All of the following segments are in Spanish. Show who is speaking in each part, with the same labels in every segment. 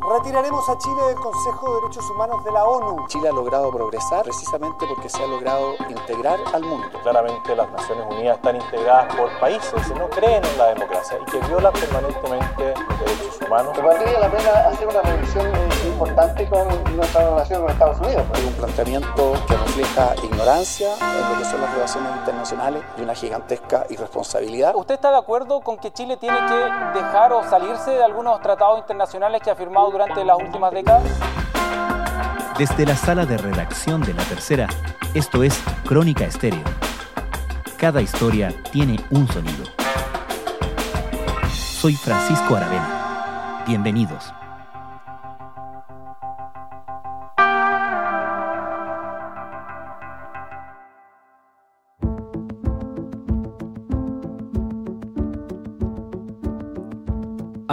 Speaker 1: Retiraremos a Chile del Consejo de Derechos Humanos de la ONU.
Speaker 2: Chile ha logrado progresar precisamente porque se ha logrado integrar al mundo.
Speaker 3: Claramente las Naciones Unidas están integradas por países que no creen en la democracia y que violan permanentemente los derechos humanos.
Speaker 4: Me valdría la pena hacer una revisión eh, importante con nuestra relación con Estados Unidos.
Speaker 2: Hay un planteamiento que refleja ignorancia en lo que son las relaciones internacionales y una gigantesca irresponsabilidad.
Speaker 5: ¿Usted está de acuerdo con que Chile tiene que dejar o salirse de algunos tratados internacionales que ha durante las últimas décadas?
Speaker 6: Desde la sala de redacción de La Tercera, esto es Crónica Estéreo. Cada historia tiene un sonido. Soy Francisco Aravena. Bienvenidos.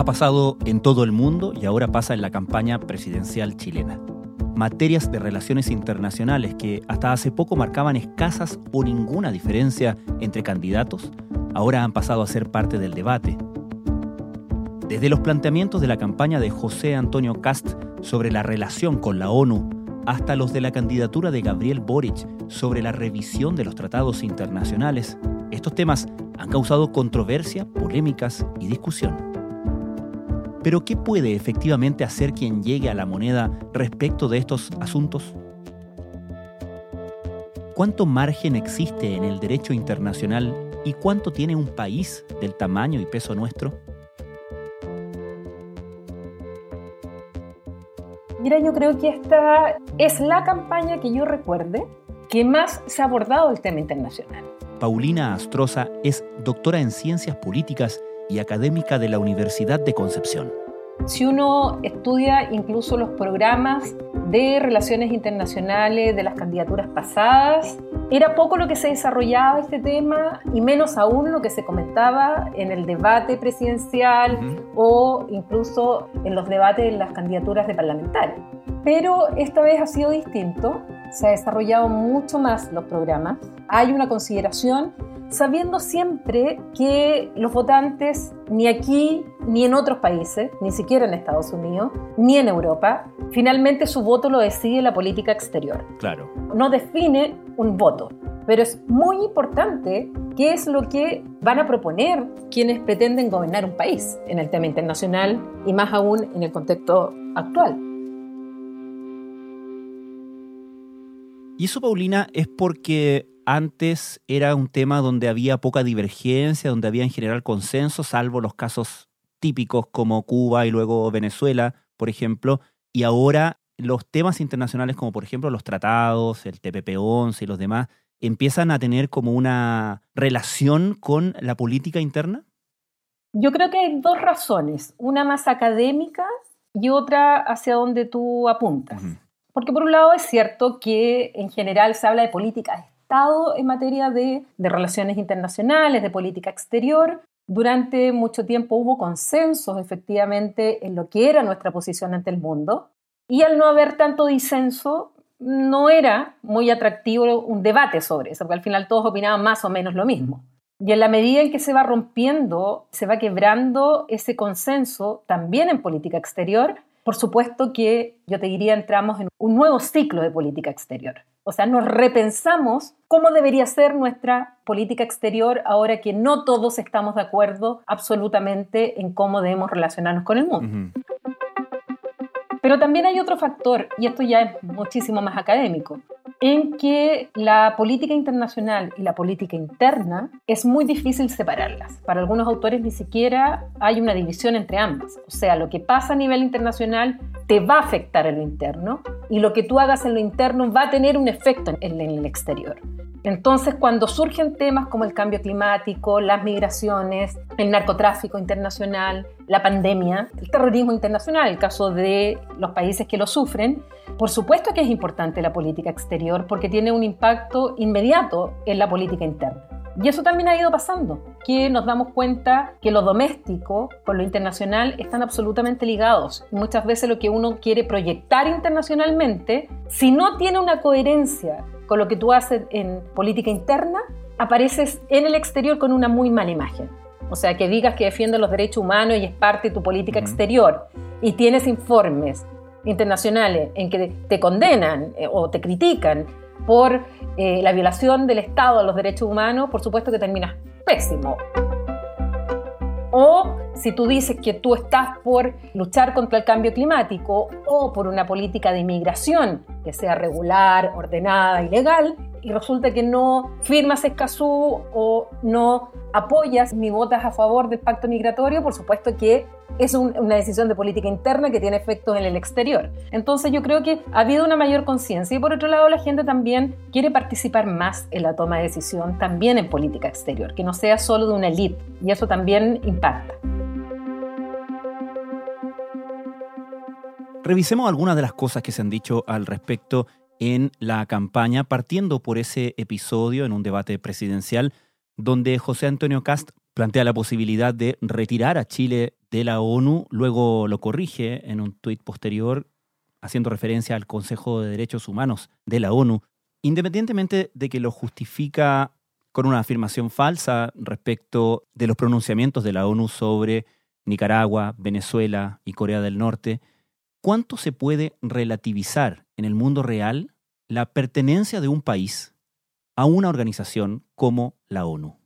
Speaker 6: Ha pasado en todo el mundo y ahora pasa en la campaña presidencial chilena. Materias de relaciones internacionales que hasta hace poco marcaban escasas o ninguna diferencia entre candidatos, ahora han pasado a ser parte del debate. Desde los planteamientos de la campaña de José Antonio Cast sobre la relación con la ONU, hasta los de la candidatura de Gabriel Boric sobre la revisión de los tratados internacionales, estos temas han causado controversia, polémicas y discusión. Pero ¿qué puede efectivamente hacer quien llegue a la moneda respecto de estos asuntos? ¿Cuánto margen existe en el derecho internacional y cuánto tiene un país del tamaño y peso nuestro?
Speaker 7: Mira, yo creo que esta es la campaña que yo recuerde que más se ha abordado el tema internacional.
Speaker 6: Paulina Astroza es doctora en ciencias políticas y académica de la Universidad de Concepción.
Speaker 7: Si uno estudia incluso los programas de relaciones internacionales de las candidaturas pasadas, era poco lo que se desarrollaba este tema y menos aún lo que se comentaba en el debate presidencial o incluso en los debates de las candidaturas de parlamentarios. Pero esta vez ha sido distinto, se ha desarrollado mucho más los programas, hay una consideración sabiendo siempre que los votantes ni aquí ni en otros países, ni siquiera en Estados Unidos, ni en Europa, finalmente su voto lo decide la política exterior.
Speaker 6: Claro.
Speaker 7: No define un voto, pero es muy importante qué es lo que van a proponer quienes pretenden gobernar un país en el tema internacional y más aún en el contexto actual.
Speaker 6: Y eso, Paulina, es porque antes era un tema donde había poca divergencia, donde había en general consenso, salvo los casos típicos como Cuba y luego Venezuela, por ejemplo, y ahora los temas internacionales como por ejemplo los tratados, el TPP-11 y los demás, empiezan a tener como una relación con la política interna?
Speaker 7: Yo creo que hay dos razones, una más académica y otra hacia donde tú apuntas. Porque por un lado es cierto que en general se habla de política Estado en materia de, de relaciones internacionales, de política exterior. Durante mucho tiempo hubo consensos efectivamente en lo que era nuestra posición ante el mundo y al no haber tanto disenso no era muy atractivo un debate sobre eso, porque al final todos opinaban más o menos lo mismo. Y en la medida en que se va rompiendo, se va quebrando ese consenso también en política exterior, por supuesto que yo te diría entramos en un nuevo ciclo de política exterior. O sea, nos repensamos cómo debería ser nuestra política exterior ahora que no todos estamos de acuerdo absolutamente en cómo debemos relacionarnos con el mundo. Pero también hay otro factor, y esto ya es muchísimo más académico, en que la política internacional y la política interna es muy difícil separarlas. Para algunos autores ni siquiera hay una división entre ambas. O sea, lo que pasa a nivel internacional te va a afectar en lo interno y lo que tú hagas en lo interno va a tener un efecto en el exterior. Entonces, cuando surgen temas como el cambio climático, las migraciones, el narcotráfico internacional, la pandemia, el terrorismo internacional, el caso de los países que lo sufren, por supuesto que es importante la política exterior porque tiene un impacto inmediato en la política interna. Y eso también ha ido pasando, que nos damos cuenta que lo doméstico con lo internacional están absolutamente ligados. Y muchas veces lo que uno quiere proyectar internacionalmente, si no tiene una coherencia con lo que tú haces en política interna, apareces en el exterior con una muy mala imagen. O sea, que digas que defiendes los derechos humanos y es parte de tu política exterior y tienes informes internacionales en que te condenan eh, o te critican por eh, la violación del Estado a los derechos humanos, por supuesto que terminas pésimo. O si tú dices que tú estás por luchar contra el cambio climático o por una política de inmigración que sea regular, ordenada y legal, y resulta que no firmas Escazú o no apoyas ni votas a favor del pacto migratorio, por supuesto que es una decisión de política interna que tiene efectos en el exterior. Entonces yo creo que ha habido una mayor conciencia y por otro lado la gente también quiere participar más en la toma de decisión, también en política exterior, que no sea solo de una élite y eso también impacta.
Speaker 6: Revisemos algunas de las cosas que se han dicho al respecto en la campaña, partiendo por ese episodio en un debate presidencial donde José Antonio Cast plantea la posibilidad de retirar a Chile de la ONU, luego lo corrige en un tuit posterior haciendo referencia al Consejo de Derechos Humanos de la ONU, independientemente de que lo justifica con una afirmación falsa respecto de los pronunciamientos de la ONU sobre Nicaragua, Venezuela y Corea del Norte, ¿cuánto se puede relativizar en el mundo real la pertenencia de un país a una organización como la ONU?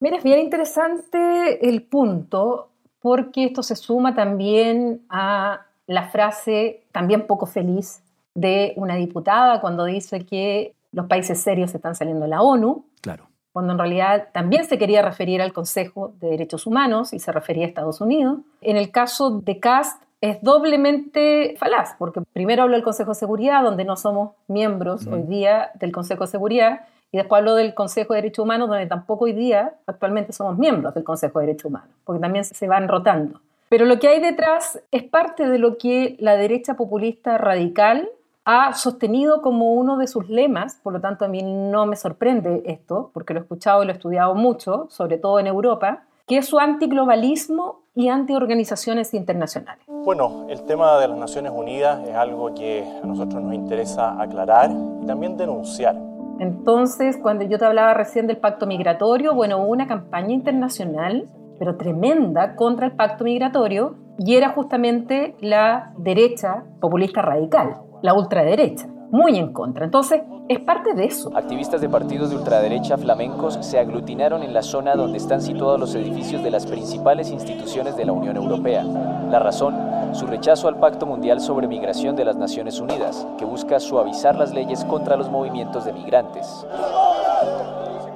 Speaker 7: Mira, es bien interesante el punto porque esto se suma también a la frase también poco feliz de una diputada cuando dice que los países serios están saliendo de la ONU.
Speaker 6: Claro.
Speaker 7: Cuando en realidad también se quería referir al Consejo de Derechos Humanos y se refería a Estados Unidos. En el caso de Cast es doblemente falaz, porque primero hablo del Consejo de Seguridad, donde no somos miembros hoy día del Consejo de Seguridad, y después hablo del Consejo de Derechos Humanos, donde tampoco hoy día actualmente somos miembros del Consejo de Derechos Humanos, porque también se van rotando. Pero lo que hay detrás es parte de lo que la derecha populista radical ha sostenido como uno de sus lemas, por lo tanto a mí no me sorprende esto, porque lo he escuchado y lo he estudiado mucho, sobre todo en Europa, que es su antiglobalismo y antiorganizaciones internacionales.
Speaker 3: Bueno, el tema de las Naciones Unidas es algo que a nosotros nos interesa aclarar y también denunciar.
Speaker 7: Entonces, cuando yo te hablaba recién del pacto migratorio, bueno, hubo una campaña internacional, pero tremenda, contra el pacto migratorio, y era justamente la derecha populista radical, la ultraderecha muy en contra. Entonces, es parte de eso.
Speaker 8: Activistas de partidos de ultraderecha flamencos se aglutinaron en la zona donde están situados los edificios de las principales instituciones de la Unión Europea. La razón, su rechazo al Pacto Mundial sobre Migración de las Naciones Unidas, que busca suavizar las leyes contra los movimientos de migrantes.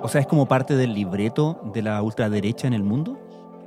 Speaker 6: O sea, es como parte del libreto de la ultraderecha en el mundo.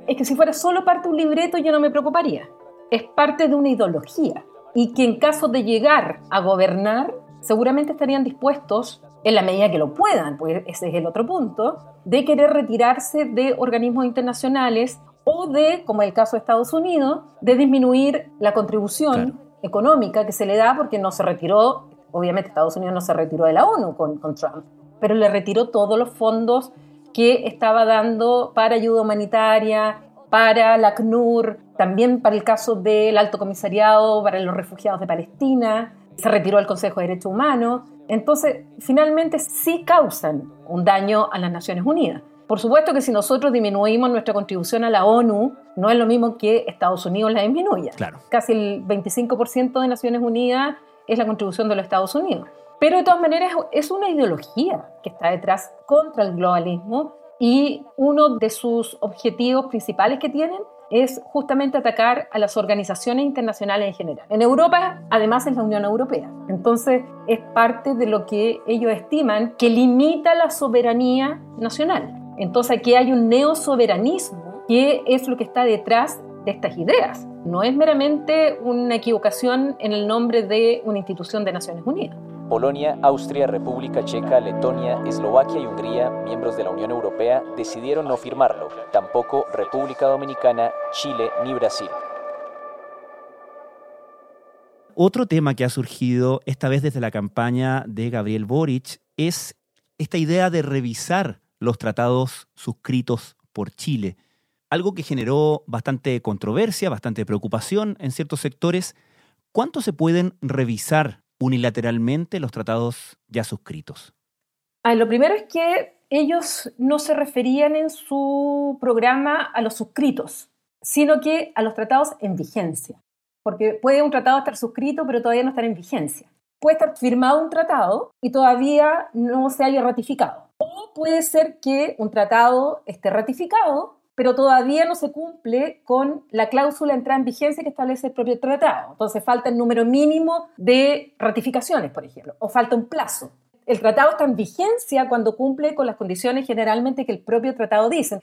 Speaker 7: Es que si fuera solo parte de un libreto yo no me preocuparía. Es parte de una ideología y que en caso de llegar a gobernar seguramente estarían dispuestos, en la medida que lo puedan, pues ese es el otro punto, de querer retirarse de organismos internacionales o de, como el caso de Estados Unidos, de disminuir la contribución económica que se le da porque no se retiró, obviamente Estados Unidos no se retiró de la ONU con, con Trump, pero le retiró todos los fondos que estaba dando para ayuda humanitaria, para la ACNUR, también para el caso del Alto Comisariado para los Refugiados de Palestina, se retiró el Consejo de Derechos Humanos. Entonces, finalmente sí causan un daño a las Naciones Unidas. Por supuesto que si nosotros disminuimos nuestra contribución a la ONU, no es lo mismo que Estados Unidos la disminuya.
Speaker 6: Claro.
Speaker 7: Casi el 25% de Naciones Unidas es la contribución de los Estados Unidos. Pero de todas maneras es una ideología que está detrás contra el globalismo y uno de sus objetivos principales que tienen es justamente atacar a las organizaciones internacionales en general. En Europa, además, es la Unión Europea. Entonces, es parte de lo que ellos estiman que limita la soberanía nacional. Entonces, aquí hay un neosoberanismo que es lo que está detrás de estas ideas. No es meramente una equivocación en el nombre de una institución de Naciones Unidas.
Speaker 8: Polonia, Austria, República Checa, Letonia, Eslovaquia y Hungría, miembros de la Unión Europea, decidieron no firmarlo, tampoco República Dominicana, Chile ni Brasil.
Speaker 6: Otro tema que ha surgido, esta vez desde la campaña de Gabriel Boric, es esta idea de revisar los tratados suscritos por Chile, algo que generó bastante controversia, bastante preocupación en ciertos sectores. ¿Cuánto se pueden revisar unilateralmente los tratados ya suscritos?
Speaker 7: Ah, lo primero es que ellos no se referían en su programa a los suscritos, sino que a los tratados en vigencia. porque puede un tratado estar suscrito pero todavía no estar en vigencia. Puede estar firmado un tratado y todavía no se haya ratificado. O puede ser que un tratado esté ratificado, pero todavía no se cumple con la cláusula de entrada en vigencia que establece el propio tratado. Entonces falta el número mínimo de ratificaciones, por ejemplo, o falta un plazo. El tratado está en vigencia cuando cumple con las condiciones generalmente que el propio tratado dice.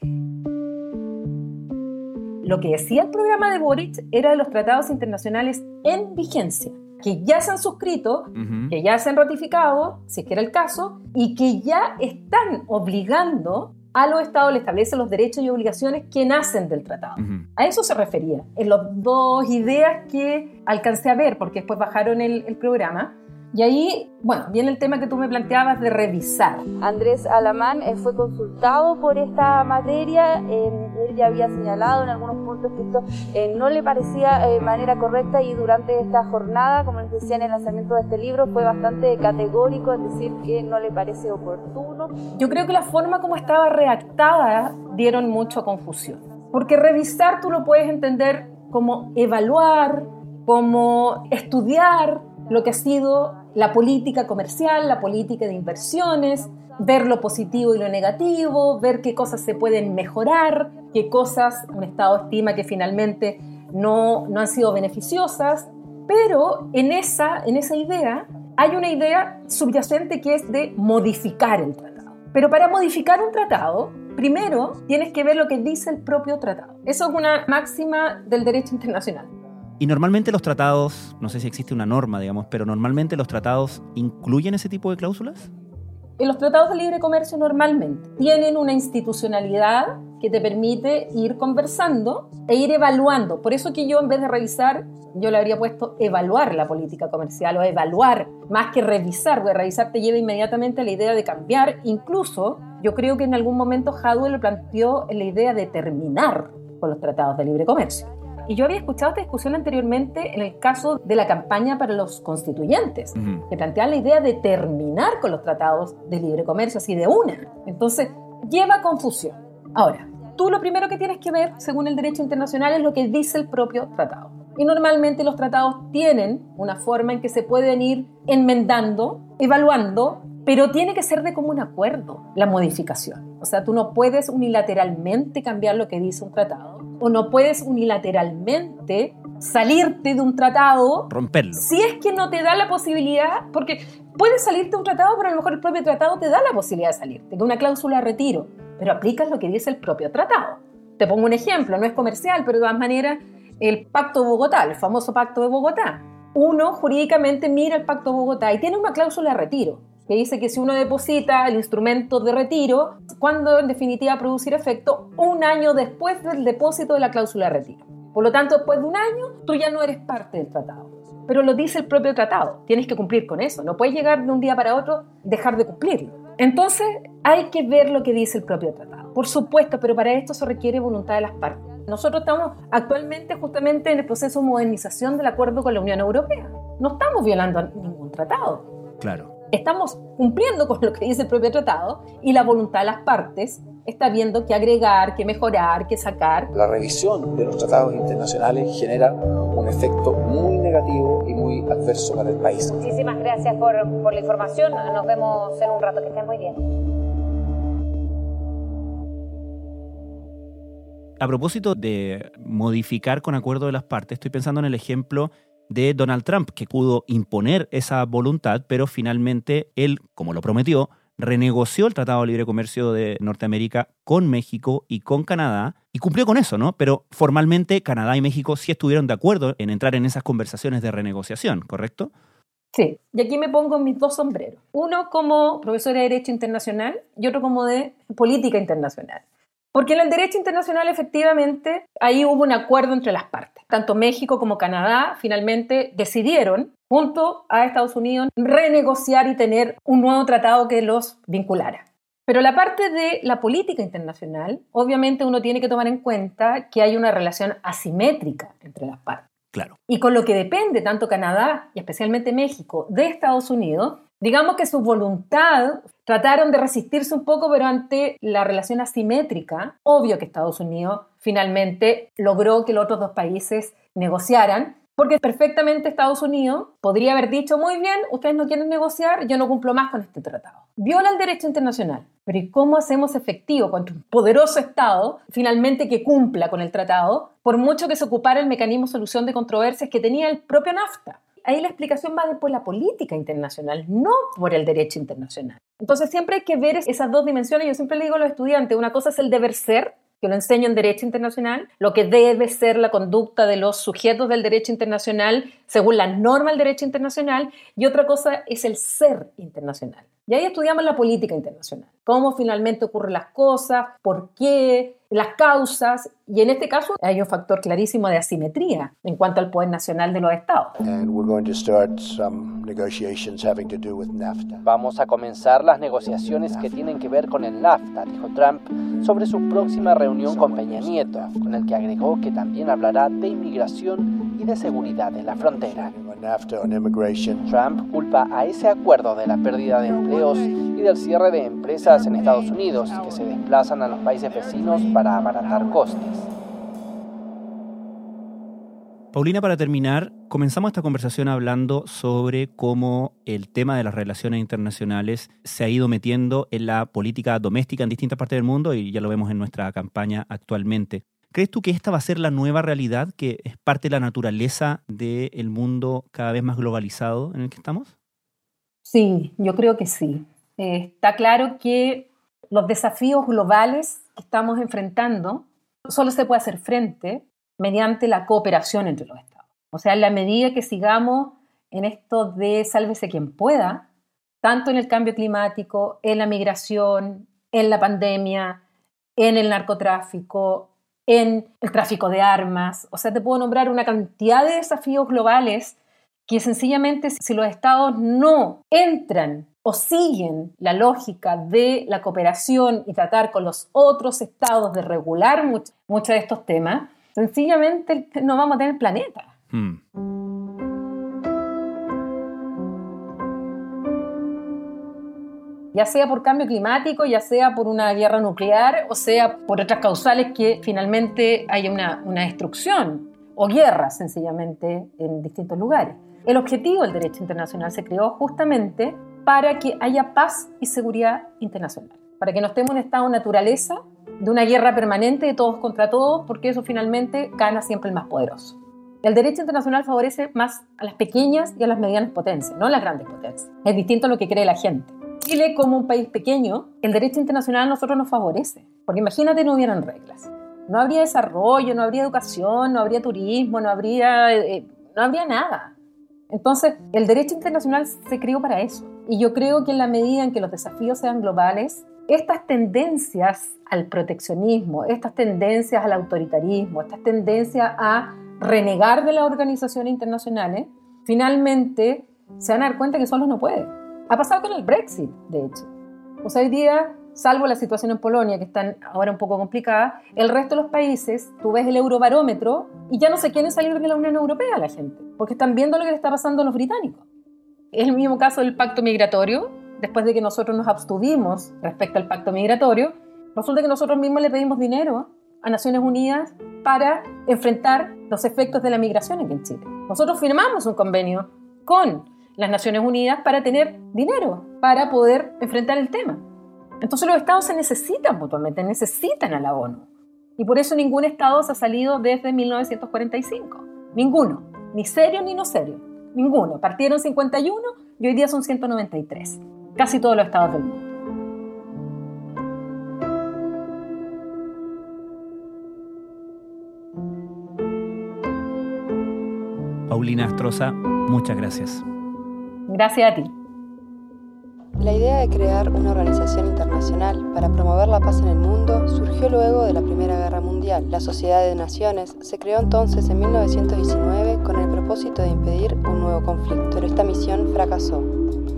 Speaker 7: Lo que decía el programa de Boric era de los tratados internacionales en vigencia, que ya se han suscrito, que ya se han ratificado, si es que era el caso, y que ya están obligando a los estados, le establece los derechos y obligaciones que nacen del tratado. A eso se refería, en las dos ideas que alcancé a ver, porque después bajaron el, el programa. Y ahí, bueno, viene el tema que tú me planteabas de revisar.
Speaker 9: Andrés Alamán eh, fue consultado por esta materia, él ya había señalado en algunos puntos que esto eh, no le parecía de eh, manera correcta y durante esta jornada, como les decía en el lanzamiento de este libro, fue bastante categórico en decir que no le parece oportuno.
Speaker 7: Yo creo que la forma como estaba redactada dieron mucha confusión, porque revisar tú lo puedes entender como evaluar, como estudiar lo que ha sido la política comercial, la política de inversiones, ver lo positivo y lo negativo, ver qué cosas se pueden mejorar, qué cosas un Estado estima que finalmente no, no han sido beneficiosas, pero en esa, en esa idea hay una idea subyacente que es de modificar el tratado. Pero para modificar un tratado, primero tienes que ver lo que dice el propio tratado. Eso es una máxima del derecho internacional.
Speaker 6: Y normalmente los tratados, no sé si existe una norma, digamos, pero normalmente los tratados incluyen ese tipo de cláusulas.
Speaker 7: En los tratados de libre comercio normalmente tienen una institucionalidad que te permite ir conversando e ir evaluando. Por eso que yo en vez de revisar, yo le habría puesto evaluar la política comercial o evaluar, más que revisar, porque revisar te lleva inmediatamente a la idea de cambiar. Incluso yo creo que en algún momento Hadwell planteó la idea de terminar con los tratados de libre comercio. Y yo había escuchado esta discusión anteriormente en el caso de la campaña para los constituyentes, que planteaba la idea de terminar con los tratados de libre comercio así de una. Entonces, lleva confusión. Ahora, tú lo primero que tienes que ver, según el derecho internacional, es lo que dice el propio tratado. Y normalmente los tratados tienen una forma en que se pueden ir enmendando, evaluando, pero tiene que ser de común acuerdo la modificación. O sea, tú no puedes unilateralmente cambiar lo que dice un tratado o no puedes unilateralmente salirte de un tratado.
Speaker 6: Romperlo.
Speaker 7: Si es que no te da la posibilidad, porque puedes salirte de un tratado, pero a lo mejor el propio tratado te da la posibilidad de salirte, de una cláusula de retiro, pero aplicas lo que dice el propio tratado. Te pongo un ejemplo, no es comercial, pero de todas maneras, el Pacto de Bogotá, el famoso Pacto de Bogotá. Uno jurídicamente mira el Pacto de Bogotá y tiene una cláusula de retiro que dice que si uno deposita el instrumento de retiro, cuando en definitiva producir efecto un año después del depósito de la cláusula de retiro. Por lo tanto, después de un año, tú ya no eres parte del tratado. Pero lo dice el propio tratado, tienes que cumplir con eso, no puedes llegar de un día para otro, dejar de cumplirlo. Entonces, hay que ver lo que dice el propio tratado. Por supuesto, pero para esto se requiere voluntad de las partes. Nosotros estamos actualmente justamente en el proceso de modernización del acuerdo con la Unión Europea. No estamos violando ningún tratado.
Speaker 6: Claro
Speaker 7: estamos cumpliendo con lo que dice el propio tratado y la voluntad de las partes está viendo que agregar, que mejorar, que sacar.
Speaker 2: La revisión de los tratados internacionales genera un efecto muy negativo y muy adverso para el país.
Speaker 10: Muchísimas gracias por, por la información. Nos vemos en un rato. Que estén muy bien.
Speaker 6: A propósito de modificar con acuerdo de las partes, estoy pensando en el ejemplo de Donald Trump, que pudo imponer esa voluntad, pero finalmente él, como lo prometió, renegoció el Tratado de Libre Comercio de Norteamérica con México y con Canadá y cumplió con eso, ¿no? Pero formalmente Canadá y México sí estuvieron de acuerdo en entrar en esas conversaciones de renegociación, ¿correcto?
Speaker 7: Sí, y aquí me pongo mis dos sombreros. Uno como profesora de Derecho Internacional y otro como de Política Internacional. Porque en el derecho internacional efectivamente ahí hubo un acuerdo entre las partes. Tanto México como Canadá finalmente decidieron, junto a Estados Unidos, renegociar y tener un nuevo tratado que los vinculara. Pero la parte de la política internacional, obviamente uno tiene que tomar en cuenta que hay una relación asimétrica entre las partes.
Speaker 6: Claro.
Speaker 7: Y con lo que depende tanto Canadá y especialmente México de Estados Unidos, digamos que su voluntad trataron de resistirse un poco, pero ante la relación asimétrica, obvio que Estados Unidos finalmente logró que los otros dos países negociaran, Porque perfectamente Estados Unidos podría haber dicho, muy bien, ustedes no quieren negociar, yo no cumplo más con este tratado. Viola el derecho internacional. Pero ¿y cómo hacemos efectivo contra un poderoso Estado finalmente que cumpla con el tratado, por mucho que se ocupara el mecanismo de solución de controversias que tenía el propio NAFTA? Ahí la explicación va por la política internacional, no por el derecho internacional. Entonces siempre hay que ver esas dos dimensiones. Yo siempre le digo a los estudiantes, una cosa es el deber ser que lo enseño en Derecho Internacional, lo que debe ser la conducta de los sujetos del derecho internacional según la norma del derecho internacional, y otra cosa es el ser internacional. Y ahí estudiamos la política internacional, cómo finalmente ocurren las cosas, por qué, las causas, y en este caso hay un factor clarísimo de asimetría en cuanto al poder nacional de los estados.
Speaker 11: Vamos a comenzar las negociaciones que tienen que ver con el NAFTA, dijo Trump, sobre su próxima reunión con Peña Nieto, con el que agregó que también hablará de inmigración y de seguridad en la frontera. Trump culpa a ese acuerdo de la pérdida de empleos y del cierre de empresas en Estados Unidos que se desplazan a los países vecinos para abaratar costes.
Speaker 6: Paulina, para terminar, comenzamos esta conversación hablando sobre cómo el tema de las relaciones internacionales se ha ido metiendo en la política doméstica en distintas partes del mundo y ya lo vemos en nuestra campaña actualmente. ¿Crees tú que esta va a ser la nueva realidad, que es parte de la naturaleza del mundo cada vez más globalizado en el que estamos?
Speaker 7: Sí, yo creo que sí. Eh, está claro que los desafíos globales que estamos enfrentando solo se puede hacer frente mediante la cooperación entre los estados. O sea, en la medida que sigamos en esto de sálvese quien pueda, tanto en el cambio climático, en la migración, en la pandemia, en el narcotráfico, en el tráfico de armas. O sea, te puedo nombrar una cantidad de desafíos globales que sencillamente si los estados no entran o siguen la lógica de la cooperación y tratar con los otros estados de regular muchos de estos temas, sencillamente no vamos a tener planeta. Hmm. ya sea por cambio climático, ya sea por una guerra nuclear o sea por otras causales que finalmente haya una, una destrucción o guerra sencillamente en distintos lugares. El objetivo del derecho internacional se creó justamente para que haya paz y seguridad internacional, para que no estemos en estado de naturaleza de una guerra permanente de todos contra todos, porque eso finalmente gana siempre el más poderoso. El derecho internacional favorece más a las pequeñas y a las medianas potencias, no a las grandes potencias. Es distinto a lo que cree la gente. Chile, como un país pequeño, el derecho internacional a nosotros nos favorece. Porque imagínate, no hubieran reglas. No habría desarrollo, no habría educación, no habría turismo, no habría, eh, no habría nada. Entonces, el derecho internacional se creó para eso. Y yo creo que en la medida en que los desafíos sean globales, estas tendencias al proteccionismo, estas tendencias al autoritarismo, estas tendencias a renegar de las organizaciones internacionales, finalmente se van a dar cuenta que solos no pueden. Ha pasado con el Brexit, de hecho. O sea, hoy día, salvo la situación en Polonia, que está ahora un poco complicada, el resto de los países, tú ves el eurobarómetro y ya no se quieren salir de la Unión Europea la gente, porque están viendo lo que le está pasando a los británicos. Es el mismo caso del pacto migratorio. Después de que nosotros nos abstuvimos respecto al pacto migratorio, resulta que nosotros mismos le pedimos dinero a Naciones Unidas para enfrentar los efectos de la migración aquí en Chile. Nosotros firmamos un convenio con las Naciones Unidas para tener dinero, para poder enfrentar el tema. Entonces los estados se necesitan mutuamente, necesitan a la ONU. Y por eso ningún estado se ha salido desde 1945. Ninguno. Ni serio ni no serio. Ninguno. Partieron 51 y hoy día son 193. Casi todos los estados del mundo.
Speaker 6: Paulina Astroza, muchas gracias.
Speaker 7: Gracias a ti.
Speaker 12: La idea de crear una organización internacional para promover la paz en el mundo surgió luego de la Primera Guerra Mundial. La Sociedad de Naciones se creó entonces en 1919 con el propósito de impedir un nuevo conflicto, pero esta misión fracasó.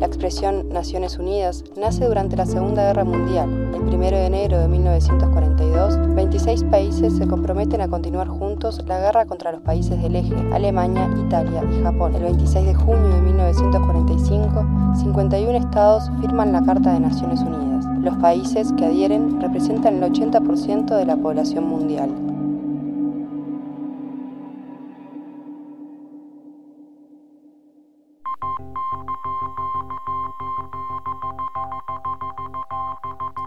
Speaker 12: La expresión Naciones Unidas nace durante la Segunda Guerra Mundial. El 1 de enero de 1942, 26 países se comprometen a continuar juntos la guerra contra los países del eje, Alemania, Italia y Japón. El 26 de junio de 1945, 51 estados firman la Carta de Naciones Unidas. Los países que adhieren representan el 80% de la población mundial.